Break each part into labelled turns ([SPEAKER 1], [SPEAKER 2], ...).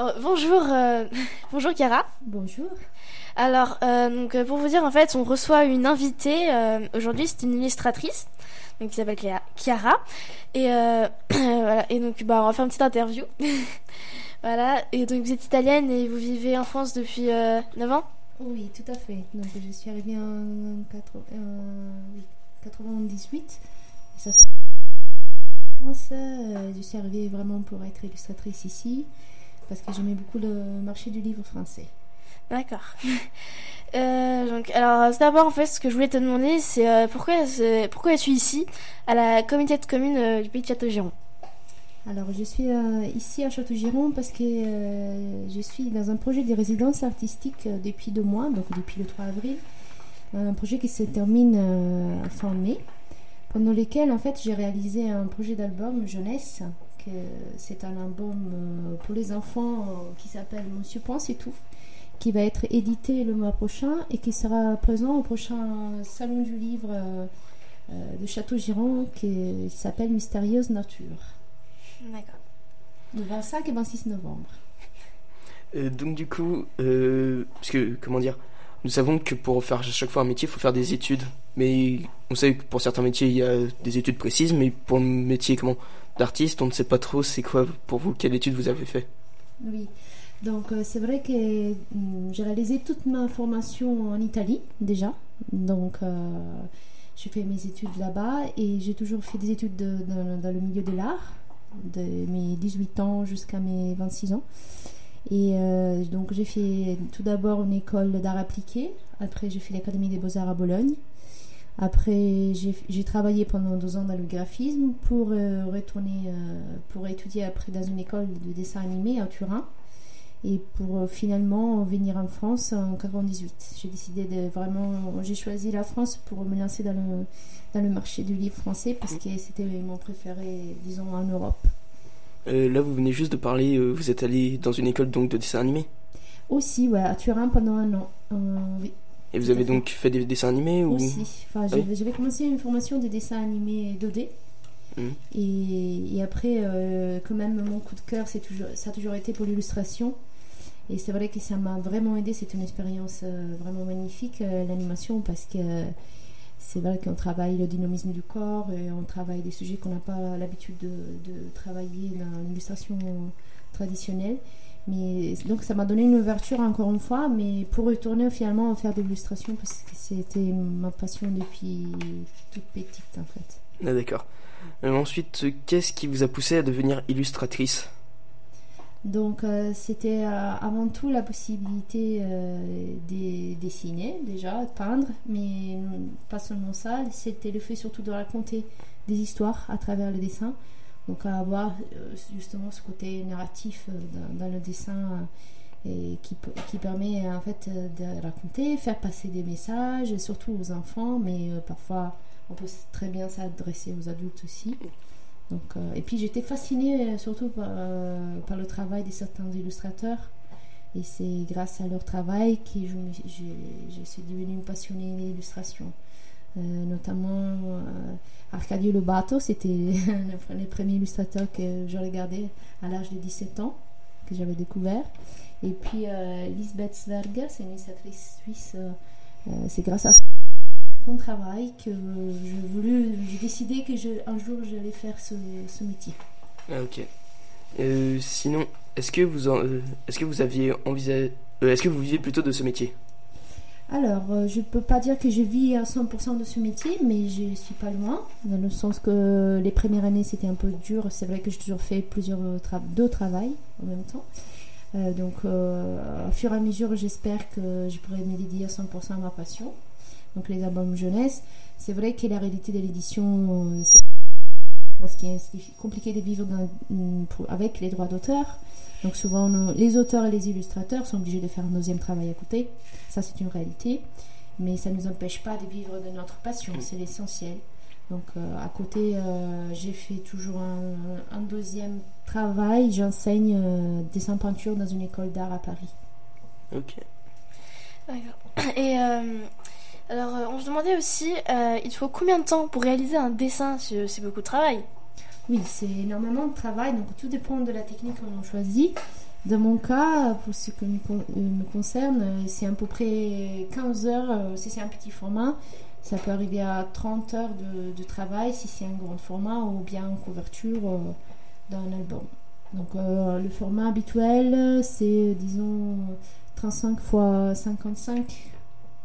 [SPEAKER 1] Alors, bonjour, euh, bonjour Chiara.
[SPEAKER 2] Bonjour.
[SPEAKER 1] Alors, euh, donc euh, pour vous dire, en fait, on reçoit une invitée. euh, Aujourd'hui, c'est une illustratrice, donc qui s'appelle Chiara. Et voilà. Et donc, bah, on va faire une petite interview. voilà. Et donc, vous êtes italienne et vous vivez en France depuis euh, 9 ans?
[SPEAKER 2] Oui, tout à fait. Donc, je suis arrivée en 80, euh, oui, 98. Et ça fait France, je suis arrivée vraiment pour être illustratrice ici parce que j'aimais beaucoup le marché du livre français.
[SPEAKER 1] D'accord. Euh, donc, alors, d'abord, en fait, ce que je voulais te demander, c'est euh, pourquoi, c'est- pourquoi es-tu ici, à la communauté de communes euh, du pays de Château-Giron?
[SPEAKER 2] Alors, je suis euh, ici à Château-Giron parce que euh, je suis dans un projet de résidence artistique euh, depuis deux mois, donc depuis le 3 avril. Un projet qui se termine euh, fin mai, pendant lequel en fait j'ai réalisé un projet d'album jeunesse. Que C'est un album euh, pour les enfants euh, qui s'appelle Monsieur Pense et tout, qui va être édité le mois prochain et qui sera présent au prochain salon du livre euh, de Château-Giron qui, qui s'appelle Mystérieuse Nature.
[SPEAKER 1] D'accord.
[SPEAKER 2] Le 25 et 26 novembre.
[SPEAKER 3] Euh, donc du coup, euh, parce que comment dire, nous savons que pour faire à chaque fois un métier, il faut faire des études. Mais on sait que pour certains métiers, il y a des études précises, mais pour le métier comment d'artiste, on ne sait pas trop. C'est quoi pour vous Quelle étude vous avez fait
[SPEAKER 2] Oui, donc euh, c'est vrai que hum, j'ai réalisé toute ma formation en Italie déjà. Donc euh, j'ai fait mes études là-bas et j'ai toujours fait des études de- dans, dans le milieu de l'art, de mes 18 ans jusqu'à mes 26 ans. Et euh, donc j'ai fait tout d'abord une école d'art appliqué, après j'ai fait l'Académie des beaux-arts à Bologne. Après, j'ai travaillé pendant deux ans dans le graphisme pour euh, retourner, euh, pour étudier après dans une école de dessin animé à Turin et pour euh, finalement venir en France en 98. J'ai décidé de vraiment, j'ai choisi la France pour me lancer dans le, dans le marché du livre français parce que c'était mon préféré, disons, en Europe.
[SPEAKER 3] Euh, Là, vous venez juste de parler. euh, vous êtes allé dans une école donc de dessin animé?
[SPEAKER 2] Aussi, ouais, à Turin pendant un an. Euh, oui,
[SPEAKER 3] Et vous avez donc fait des dessins animés ou
[SPEAKER 2] aussi. Enfin,
[SPEAKER 3] Oui.
[SPEAKER 2] j'avais commencé une formation de dessin animé 2D.
[SPEAKER 3] Mhm.
[SPEAKER 2] Et, et après, euh, quand même, mon coup de cœur, c'est toujours, ça a toujours été pour l'illustration. Et c'est vrai que ça m'a vraiment aidé. C'est une expérience euh, vraiment magnifique, euh, l'animation, parce que c'est vrai qu'on travaille le dynamisme du corps et on travaille des sujets qu'on n'a pas l'habitude de, de travailler dans l'illustration traditionnelle. Mais donc ça m'a donné une ouverture encore une fois, mais pour retourner finalement à faire de l'illustration parce que c'était ma passion depuis toute petite en fait.
[SPEAKER 3] Ah, D'accord. Euh, ensuite, qu'est-ce qui vous a poussé à devenir illustratrice?
[SPEAKER 2] Donc euh, c'était euh, avant tout la possibilité euh, de dessiner déjà, de peindre, mais pas seulement ça, c'était le fait surtout de raconter des histoires à travers le dessin. Donc avoir euh, justement ce côté narratif euh, dans, le dessin euh, et qui, qui permet en fait de raconter, faire passer des messages, surtout aux enfants, mais parfois on peut très bien s'adresser aux adultes aussi. Donc, et puis j'étais fascinée surtout par, le travail de certains illustrateurs. Et c'est grâce à leur travail que je, je- suis devenue passionnée d'illustration. Euh, notamment euh, Arcadio Lobato, c'était le, premier illustrateur que je regardais à l'âge de 17 ans, que j'avais découvert. Et puis euh, Lisbeth Sverger, c'est une illustratrice suisse. c'est grâce à son travail que j'ai voulu, j'ai décidé que je, un jour j'allais faire ce, métier.
[SPEAKER 3] Ah, ok. Sinon, est-ce que vous en- est-ce que vous aviez envisagé est-ce que vous vivez plutôt de ce métier?
[SPEAKER 2] Alors, euh, je peux pas dire que je vis à 100% de ce métier, mais je suis pas loin, dans le sens que les premières années c'était un peu dur. C'est vrai que j'ai toujours fait plusieurs tra- deux travails en même temps. Euh, donc, euh, au fur et à mesure, j'espère que je pourrai me dédier à 100% à ma passion. Donc, les albums jeunesse. C'est vrai que la réalité de l'édition, euh, c'est compliqué de vivre mm, avec les droits d'auteur. Donc, souvent, nous- les auteurs et les illustrateurs sont obligés de faire un deuxième travail à côté. Ça, c'est une réalité. Mais ça ne nous empêche pas de vivre de notre passion. C'est l'essentiel. Donc, euh, à côté, euh, j'ai fait toujours un, un deuxième travail. J'enseigne euh, dessin peinture dans une école d'art à Paris.
[SPEAKER 3] Ok.
[SPEAKER 1] D'accord. Et euh, alors, on se demandait aussi, euh, il faut combien de temps pour réaliser un dessin? C'est beaucoup de travail.
[SPEAKER 2] Oui, c'est énormément de travail, donc tout dépend de la technique qu'on choisit. Dans mon cas, pour ce qui me, euh, concerne, euh, c'est à peu près 15 heures euh, si c'est un petit format. Ça peut arriver à 30 heures de, travail si c'est un grand format ou bien en couverture d'un album. Donc le format habituel, c'est disons 35 x 55,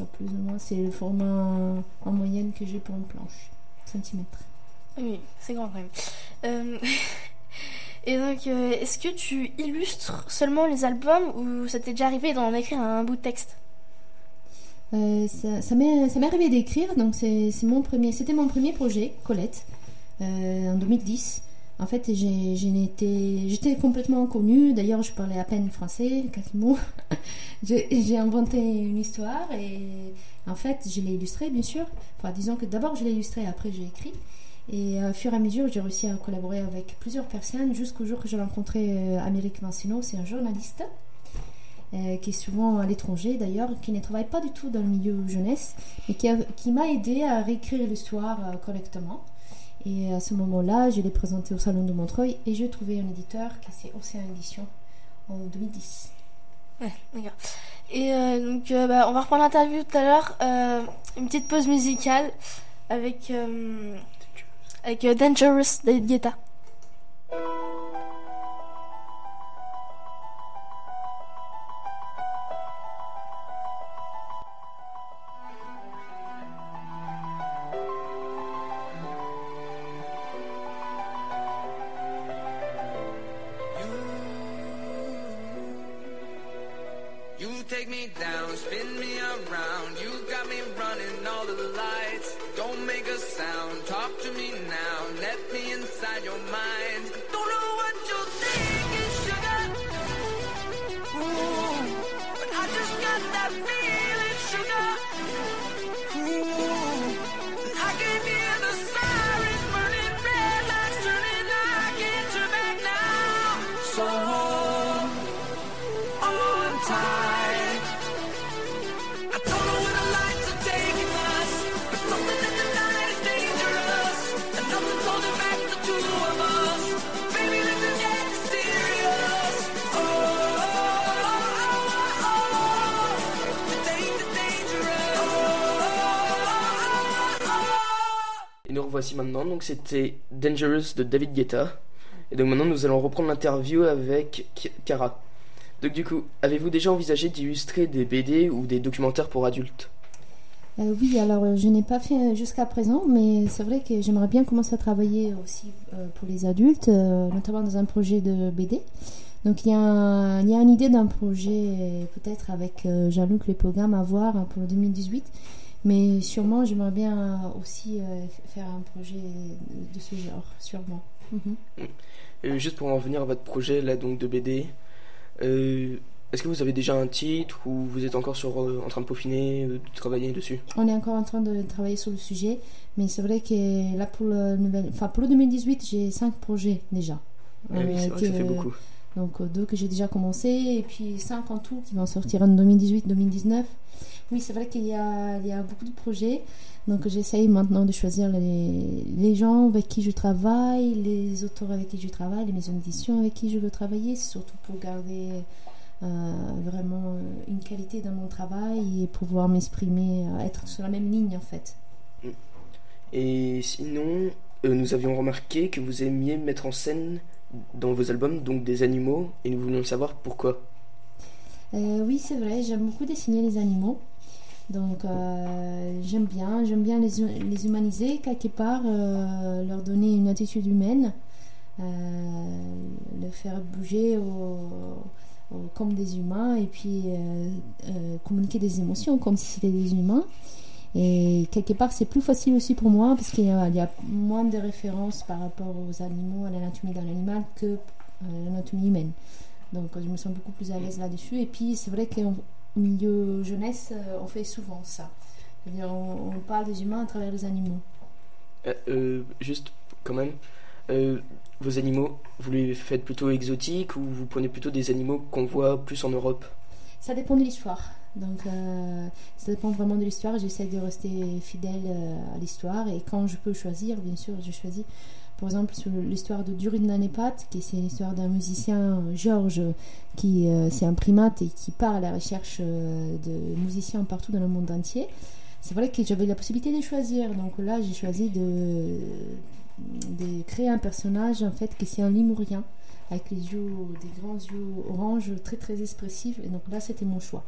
[SPEAKER 2] euh, plus ou moins. C'est le format en moyenne que j'ai pour une planche, centimètres.
[SPEAKER 1] Oui, c'est grand quand même. Euh, Et donc, euh, est-ce que tu illustres seulement les albums ou ça t'est déjà arrivé d'en écrire un bout de texte?
[SPEAKER 2] Euh, ça ça m'est arrivé d'écrire, donc c'est mon premier, c'était mon premier projet, Colette, euh, en 2010. En fait, j'étais complètement inconnue. D'ailleurs, je parlais à peine français, quelques mots. J'ai inventé une histoire et en fait, je l'ai illustrée, bien sûr. Enfin, disons que d'abord je l'ai illustrée, après j'ai écrit. Et euh, au fur et à mesure, j'ai réussi à collaborer avec plusieurs personnes jusqu'au jour que j'ai rencontré euh, Amérique Vincino. C'est un journaliste euh, qui est souvent à l'étranger d'ailleurs, qui ne travaille pas du tout dans le milieu jeunesse, mais qui, qui m'a aidé à réécrire l'histoire euh, correctement. Et à ce moment-là, je l'ai présenté au Salon de Montreuil et j'ai trouvé un éditeur qui c'est Océan Édition en 2010.
[SPEAKER 1] Ouais, d'accord. Et euh, donc, euh, bah, on va reprendre l'interview tout à l'heure. Euh, une petite pause musicale avec, euh, avec euh, Dangerous David Guetta.
[SPEAKER 4] You take
[SPEAKER 3] donc c'était Dangerous de David Guetta. Et donc maintenant nous allons reprendre l'interview avec Cara. Donc du coup, avez-vous déjà envisagé d'illustrer des BD ou des documentaires pour adultes?
[SPEAKER 2] Euh, oui, alors euh, je n'ai pas fait jusqu'à présent, mais c'est vrai que j'aimerais bien commencer à travailler aussi euh, pour les adultes, euh, notamment dans un projet de BD. Donc il y a, une idée d'un projet euh, peut-être avec euh, Jean-Luc Le à voir hein, pour 2018, mais sûrement j'aimerais bien aussi euh, faire un projet de ce genre, sûrement. Mhm.
[SPEAKER 3] Euh, Juste pour en revenir à votre projet là donc de BD, euh, est-ce que vous avez déjà un titre ou vous êtes encore sur, euh, en train de peaufiner, euh, de travailler dessus?
[SPEAKER 2] On est encore en train de travailler sur le sujet, mais c'est vrai que là pour le, nouvel... enfin, pour le 2018, j'ai cinq projets déjà.
[SPEAKER 3] Ah oui, c'est vrai que ça fait beaucoup.
[SPEAKER 2] Donc euh, deux que j'ai déjà commencé et puis cinq en tout qui vont sortir en 2018-2019. Oui, c'est vrai qu'il y a, il y a beaucoup de projets. Donc j'essaye maintenant de choisir les, les gens avec qui je travaille, les auteurs avec qui je travaille, les maisons d'édition avec qui je veux travailler, surtout pour garder euh, vraiment euh, une qualité dans mon travail et pouvoir m'exprimer, euh, être sur la même ligne en fait.
[SPEAKER 3] Et sinon, euh, nous avions remarqué que vous aimiez mettre en scène dans vos albums donc des animaux et nous voulions savoir pourquoi.
[SPEAKER 2] Euh, oui, c'est vrai, j'aime beaucoup dessiner les animaux. Donc, euh, j'aime bien, j'aime bien les, les humaniser quelque part, euh, leur donner une attitude humaine, euh, le faire bouger comme des humains et puis euh, communiquer des émotions comme si c'était des humains. Et quelque part, c'est plus facile aussi pour moi parce qu'il y, a- moins de références par rapport aux animaux, à l'anatomie d'un animal que l'anatomie humaine. Donc je me sens beaucoup plus à l'aise là-dessus. Et puis c'est vrai qu'au milieu jeunesse, euh, on fait souvent ça. On, on parle des humains à travers les animaux.
[SPEAKER 3] Euh, euh, juste quand même, euh, vos animaux, vous les faites plutôt exotiques ou vous prenez plutôt des animaux qu'on voit plus en Europe?
[SPEAKER 2] Ça dépend de l'histoire. Donc ça dépend vraiment de l'histoire. J'essaie de rester fidèle à l'histoire. Et quand je peux choisir, bien sûr, je choisis. Par exemple, sur l'histoire de Durin Nanepat, qui c'est l'histoire d'un musicien, euh, Georges, qui euh, c'est un primate et qui part à la recherche euh, de musiciens partout dans le monde entier. C'est vrai que j'avais la possibilité de choisir. Donc là, j'ai choisi de, de créer un personnage, en fait, qui c'est un limurien, avec les yeux, des grands yeux orange, très très expressifs. Et donc là, c'était mon choix.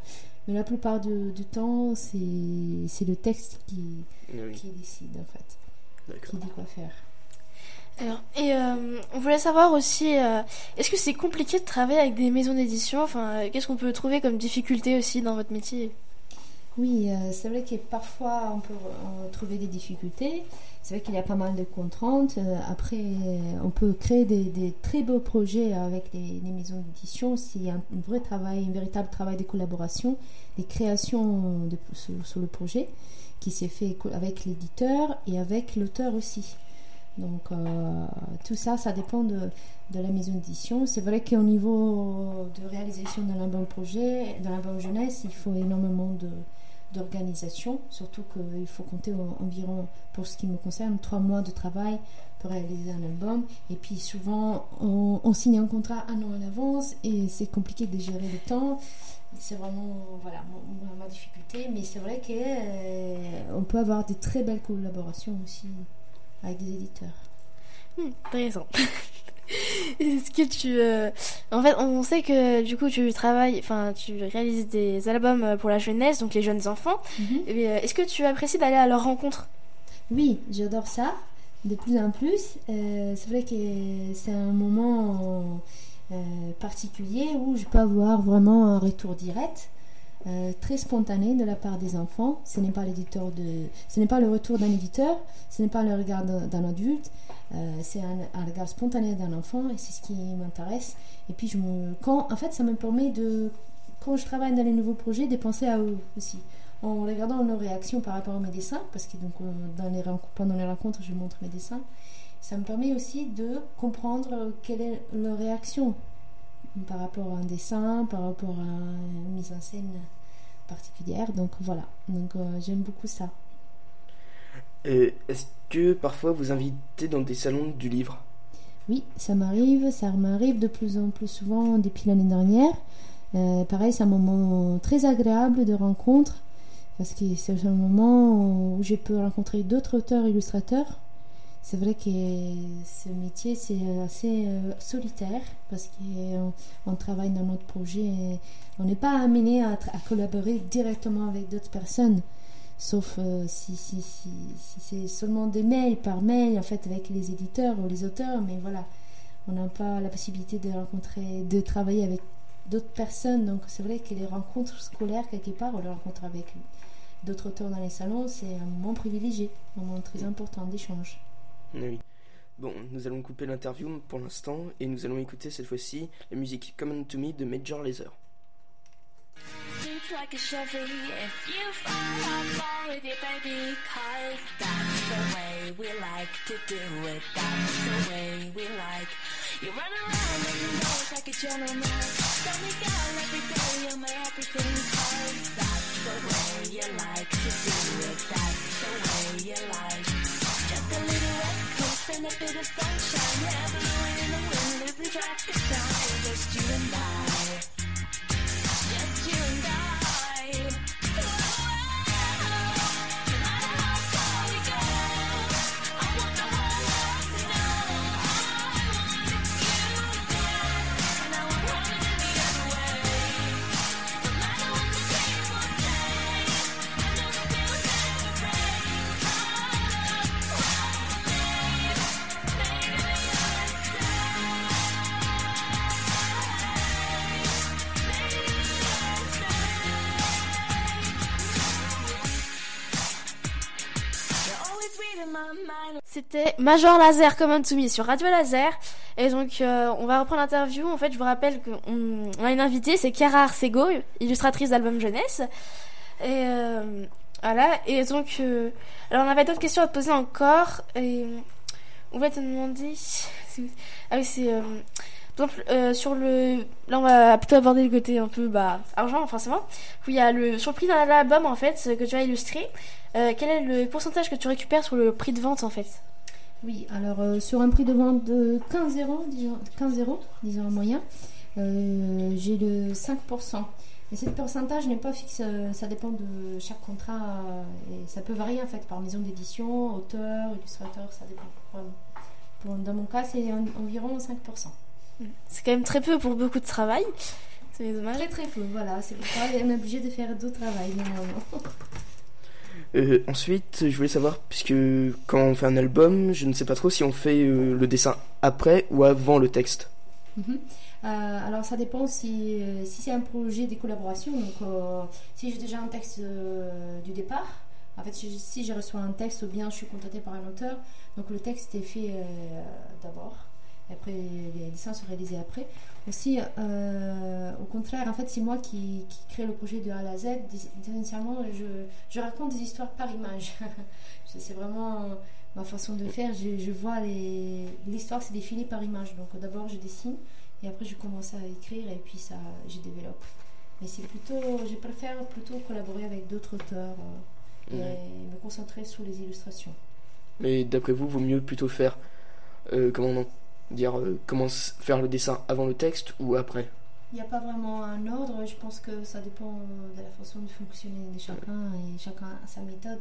[SPEAKER 2] Mais la plupart du, du temps, c'est le texte qui,
[SPEAKER 3] Oui,
[SPEAKER 2] qui décide, en fait, qui dit quoi faire.
[SPEAKER 1] Et euh, on voulait savoir aussi, euh, est-ce que c'est compliqué de travailler avec des maisons d'édition? Enfin, euh, qu'est-ce qu'on peut trouver comme difficulté aussi dans votre métier?
[SPEAKER 2] Oui, c'est vrai que parfois on peut trouver des difficultés. C'est vrai qu'il y a pas mal de contraintes. Après, on peut créer des, très beaux projets avec les, les maisons d'édition. S'il y a un, vrai travail, un véritable travail de collaboration, des créations sur, le projet qui s'est fait avec l'éditeur et avec l'auteur aussi. Donc euh, tout ça, ça dépend de, de la maison d'édition. C'est vrai qu'au niveau de réalisation d'un album projet, d'un album jeunesse, il faut énormément de d'organisation, surtout qu'il faut compter en- environ, pour ce qui me concerne, trois mois de travail pour réaliser un album. Et puis souvent, on, signe un contrat un an en avance et c'est compliqué de gérer le temps. C'est vraiment voilà, ma, difficulté. Mais c'est vrai qu'on peut avoir de très belles collaborations aussi avec des éditeurs.
[SPEAKER 1] Hmm, Intéressant. Est-ce que tu... euh, En fait, on sait que du coup, tu travailles, enfin, tu réalises des albums euh, pour la jeunesse, donc les jeunes enfants. Et, euh, Est-ce que tu apprécies d'aller à leur rencontre?
[SPEAKER 2] Oui, j'adore ça, de plus en plus. Euh, c'est vrai que c'est un moment particulier où je peux avoir vraiment un retour direct, euh, très spontané de la part des enfants. Ce n'est pas l'éditeur de, ce n'est pas le retour d'un éditeur, ce n'est pas le regard d'un adulte. euh, c'est un, regard spontané d'un enfant et c'est ce qui m'intéresse. Et puis je me, quand, en fait, ça me permet de, quand je travaille dans les nouveaux projets, de penser à eux aussi en regardant leurs réactions par rapport à mes dessins, parce que donc, euh, dans les pendant les rencontres, je montre mes dessins, ça me permet aussi de comprendre quelle est leur réaction par rapport à un dessin, par rapport à une mise en scène particulière. Donc voilà, donc euh, j'aime beaucoup ça.
[SPEAKER 3] Euh, Est-ce que parfois vous invitez dans des salons du livre?
[SPEAKER 2] Oui, ça m'arrive, ça m'arrive de plus en plus souvent depuis l'année dernière. Euh, pareil, c'est un moment très agréable de rencontre parce que c'est un moment où je peux rencontrer d'autres auteurs illustrateurs. C'est vrai que ce métier c'est assez euh, solitaire parce qu'on on travaille dans notre projet et on n'est pas amené à, collaborer directement avec d'autres personnes. Sauf euh, si, si, c'est seulement des mails par mail, en fait, avec les éditeurs ou les auteurs, mais voilà, on n'a pas la possibilité de rencontrer, de travailler avec d'autres personnes. Donc, c'est vrai que les rencontres scolaires, quelque part, on les rencontre avec d'autres auteurs dans les salons, c'est un moment privilégié, un moment très important d'échange.
[SPEAKER 3] Oui. Bon, nous allons couper l'interview pour l'instant et nous allons écouter cette fois-ci la musique Common to Me de Major Lazer.
[SPEAKER 5] You you, run around and you know it's like a gentleman. Tell me down every day, you're my everything. Cause that's the way you like to do it. That's the way you like. Just a little The through sunshine, having a in the wind, losing track the time.
[SPEAKER 1] C'était Major Laser Common to Me sur Radio Laser. Et donc, euh, on va reprendre l'interview. En fait, je vous rappelle qu'on on a une invitée, c'est Chiara Arcego, illustratrice d'album jeunesse. Et euh, voilà. Et donc, euh, alors on avait d'autres questions à te poser encore. Et on va te demander. Ah oui, c'est. Par exemple, euh, sur le. Là, on va plutôt aborder le côté un peu bah, argent, forcément. Il y a le. Sur le prix d'un album, en fait, que tu as illustré. euh, quel est le pourcentage que tu récupères sur le prix de vente, en fait?
[SPEAKER 2] Oui, alors euh, sur un prix de vente de 15 euros, disons, 15 euros, disons en moyen, euh, j'ai le 5%. Mais ce pourcentage n'est pas fixe, ça dépend de chaque contrat ça peut varier en fait par maison d'édition, auteur, illustrateur, ça dépend. dans mon cas, c'est en- environ 5%.
[SPEAKER 1] C'est quand même très peu pour beaucoup de travail. C'est dommage.
[SPEAKER 2] Très très peu, voilà, c'est pour ça qu'on est obligé de faire d'autres travail normalement.
[SPEAKER 3] Euh, ensuite, je voulais savoir, puisque quand on fait un album, je ne sais pas trop si on fait euh, le dessin après ou avant le texte.
[SPEAKER 2] Mhm. Euh, alors ça dépend si, si c'est un projet de collaboration. Donc euh, si j'ai déjà un texte euh, du départ, en fait si, si je reçois un texte ou bien je suis contactée par un auteur, donc le texte est fait euh, d'abord. Et après les dessins sont réalisés après. Aussi, euh, au contraire, en fait c'est moi qui, qui crée le projet de A à la Z. Initialement, je, je raconte des histoires par image. c'est vraiment ma façon de faire. Je, je vois l'histoire se défiler par image. Donc d'abord je dessine. Et après, je commence à écrire et puis ça, je développe. Mais c'est plutôt, je préfère plutôt collaborer avec d'autres auteurs euh, et me concentrer sur les illustrations.
[SPEAKER 3] Mais d'après vous, vaut mieux plutôt faire, euh, comment on- dire, euh, comment faire le dessin avant le texte ou après
[SPEAKER 2] Il n'y a pas vraiment un ordre, je pense que ça dépend de la façon de fonctionner de chacun et chacun a sa méthode.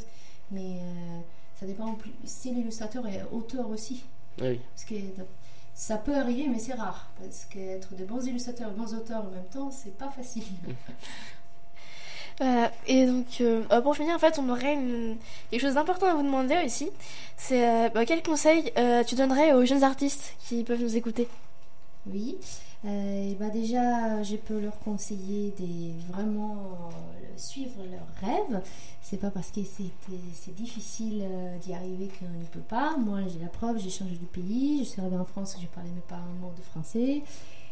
[SPEAKER 2] Mais euh, ça dépend si l'illustrateur est auteur aussi.
[SPEAKER 3] Ah Oui.
[SPEAKER 2] Parce que ça peut arriver, mais c'est rare. Parce qu'être de bons illustrateurs et bons auteurs en même temps, c'est pas facile.
[SPEAKER 1] Voilà. Et donc, euh, euh, pour finir, en fait, on aurait une- quelque chose d'important à vous demander aussi. C'est euh, bah, quel conseil euh, tu donnerais aux jeunes artistes qui peuvent nous écouter?
[SPEAKER 2] Oui, euh, bah déjà, je peux leur conseiller de vraiment euh, suivre leurs rêves. C'est pas parce que c'est difficile euh, d'y arriver qu'on ne peut pas. Moi, j'ai la preuve, j'ai changé de pays. Je suis arrivée en France, je parlais même pas un mot de français.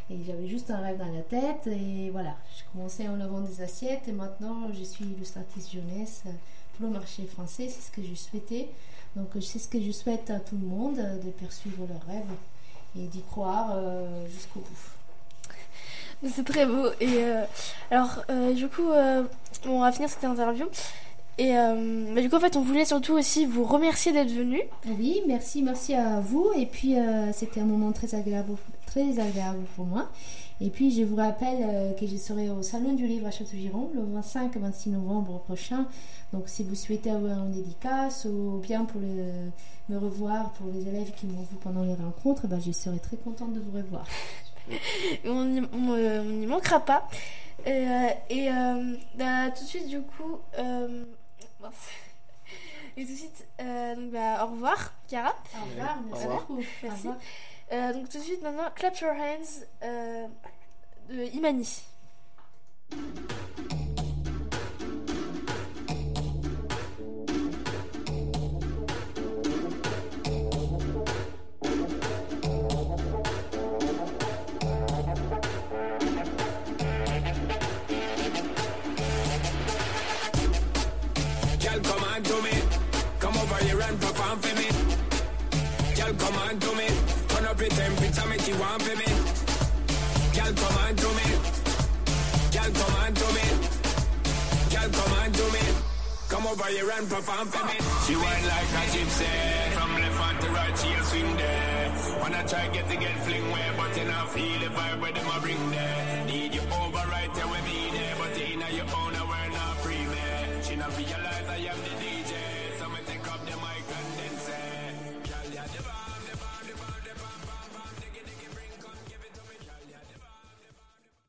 [SPEAKER 2] Et j'avais juste un rêve dans la tête. Et voilà, je commençais en lavant des assiettes. Et maintenant, je suis illustratrice jeunesse euh, pour le marché français. C'est ce que je souhaitais. Donc, c'est ce que je souhaite à tout le monde, euh, de poursuivre leurs rêves et d'y croire euh, jusqu'au bout.
[SPEAKER 1] C'est très beau. Et euh, alors, euh, du coup, euh, on va finir cette interview. Et euh, bah, du coup, en fait, on voulait surtout aussi vous remercier d'être venu.
[SPEAKER 2] Oui, merci, merci à vous. Et puis, euh, c'était un moment très agréable, très agréable pour moi. Et puis, je vous rappelle euh, que je serai au Salon du Livre à Château-Giron le 25-26 novembre prochain. Donc, si vous souhaitez avoir une dédicace ou bien pour le- me revoir pour les élèves qui m'ont vu pendant les rencontres, ben, je serai très contente de vous revoir.
[SPEAKER 1] On n'y manquera pas. Et, euh, et euh, bah, tout de suite, du coup. euh, mince. et tout de suite, euh, donc, bah, au revoir, Chiara.
[SPEAKER 2] Au revoir, merci
[SPEAKER 3] Au revoir.
[SPEAKER 2] beaucoup. Au
[SPEAKER 1] Merci.
[SPEAKER 2] revoir.
[SPEAKER 1] Euh, donc, tout de suite, maintenant, Clap Your Hands euh, de Imani.
[SPEAKER 4] Girl, come on to me. Turn up your temperature, make you want for me. Girl, come on to me. Girl, come on to me. Girl, come on to me. Come over here and perform for me. She whine like a gypsy. From left hand to right, she a swing there. Wanna try get to get fling where, but you not feel the vibe where them a